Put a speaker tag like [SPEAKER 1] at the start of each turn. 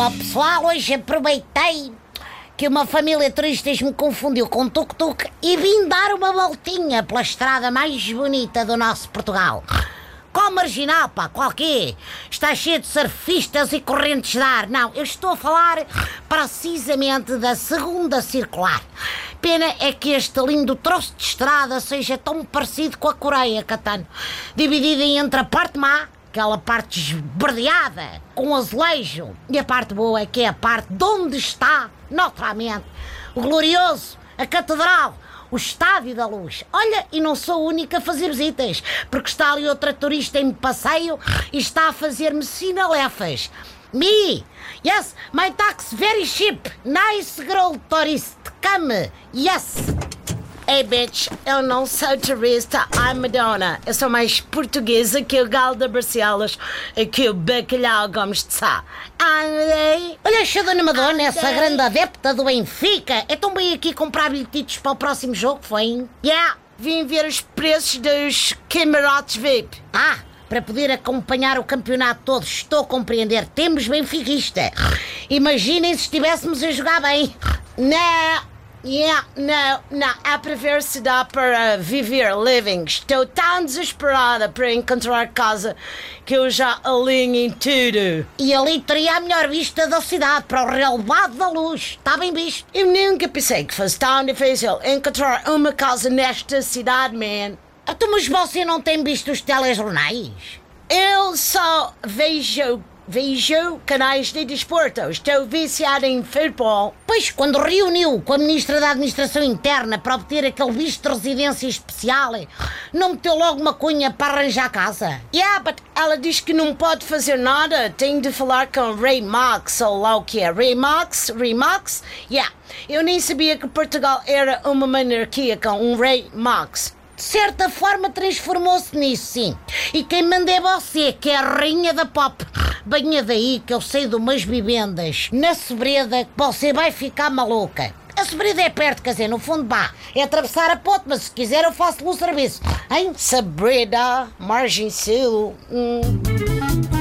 [SPEAKER 1] Bom, pessoal, hoje aproveitei que uma família de turistas me confundiu com tuk-tuk e vim dar uma voltinha pela estrada mais bonita do nosso Portugal. Qual marginal, pá? Qual quê? Está cheio de surfistas e correntes de ar. Não, eu estou a falar precisamente da segunda circular. Pena é que este lindo troço de estrada seja tão parecido com a Coreia, Catano. Dividida entre a parte má, aquela parte esverdeada, com azulejo, e a parte boa é que é a parte de onde está, naturalmente, o glorioso, a catedral, o Estádio da Luz. Olha, e não sou a única a fazer visitas, porque está ali outra turista em passeio e está a fazer-me sinalefas. Me, yes, my tax very cheap, nice girl tourist, come, yes. Hey bitch, eu não sou turista, I'm Madonna. Eu sou mais portuguesa que o galo da Barcelos e que o bacalhau Gomes de Sá. Andei. Olha, a Dona Madonna, essa grande adepta do Benfica. É tão bem aqui comprar bilhetes para o próximo jogo, foi? Yeah, vim ver os preços dos camarotes VIP. Ah, para poder acompanhar o campeonato todo. Estou a compreender. Temos benfiquista. Imaginem se estivéssemos a jogar bem. Não. Yeah, não, não, se dá para viver living. Estou tão desesperada para encontrar casa que eu já alinho em tudo. E ali teria a melhor vista da cidade para o relevado da luz. Está bem visto? Eu nunca pensei que fosse tão difícil encontrar uma casa nesta cidade, man. Então, mas você não tem visto os telejornais? Eu só vejo vejo canais de desporto. Estou viciado em futebol. Pois, quando reuniu com a Ministra da Administração Interna para obter aquele visto de residência especial, não meteu logo uma cunha para arranjar casa? Yeah, but ela diz que não pode fazer nada. Tem de falar com Ray Max, ou lá o que é. Ray Max? Ray Max? Yeah. Eu nem sabia que Portugal era uma monarquia com um Ray Max de certa forma transformou-se nisso, sim. E quem manda é você, que é a rainha da pop. Venha daí que eu sei de umas vivendas na Sobreda que você vai ficar maluca. A Sobreda é perto, quer dizer, no fundo, vá. É atravessar a ponte, mas se quiser eu faço-lhe o serviço. Hein? Sobreda, Margem Sul. Hum.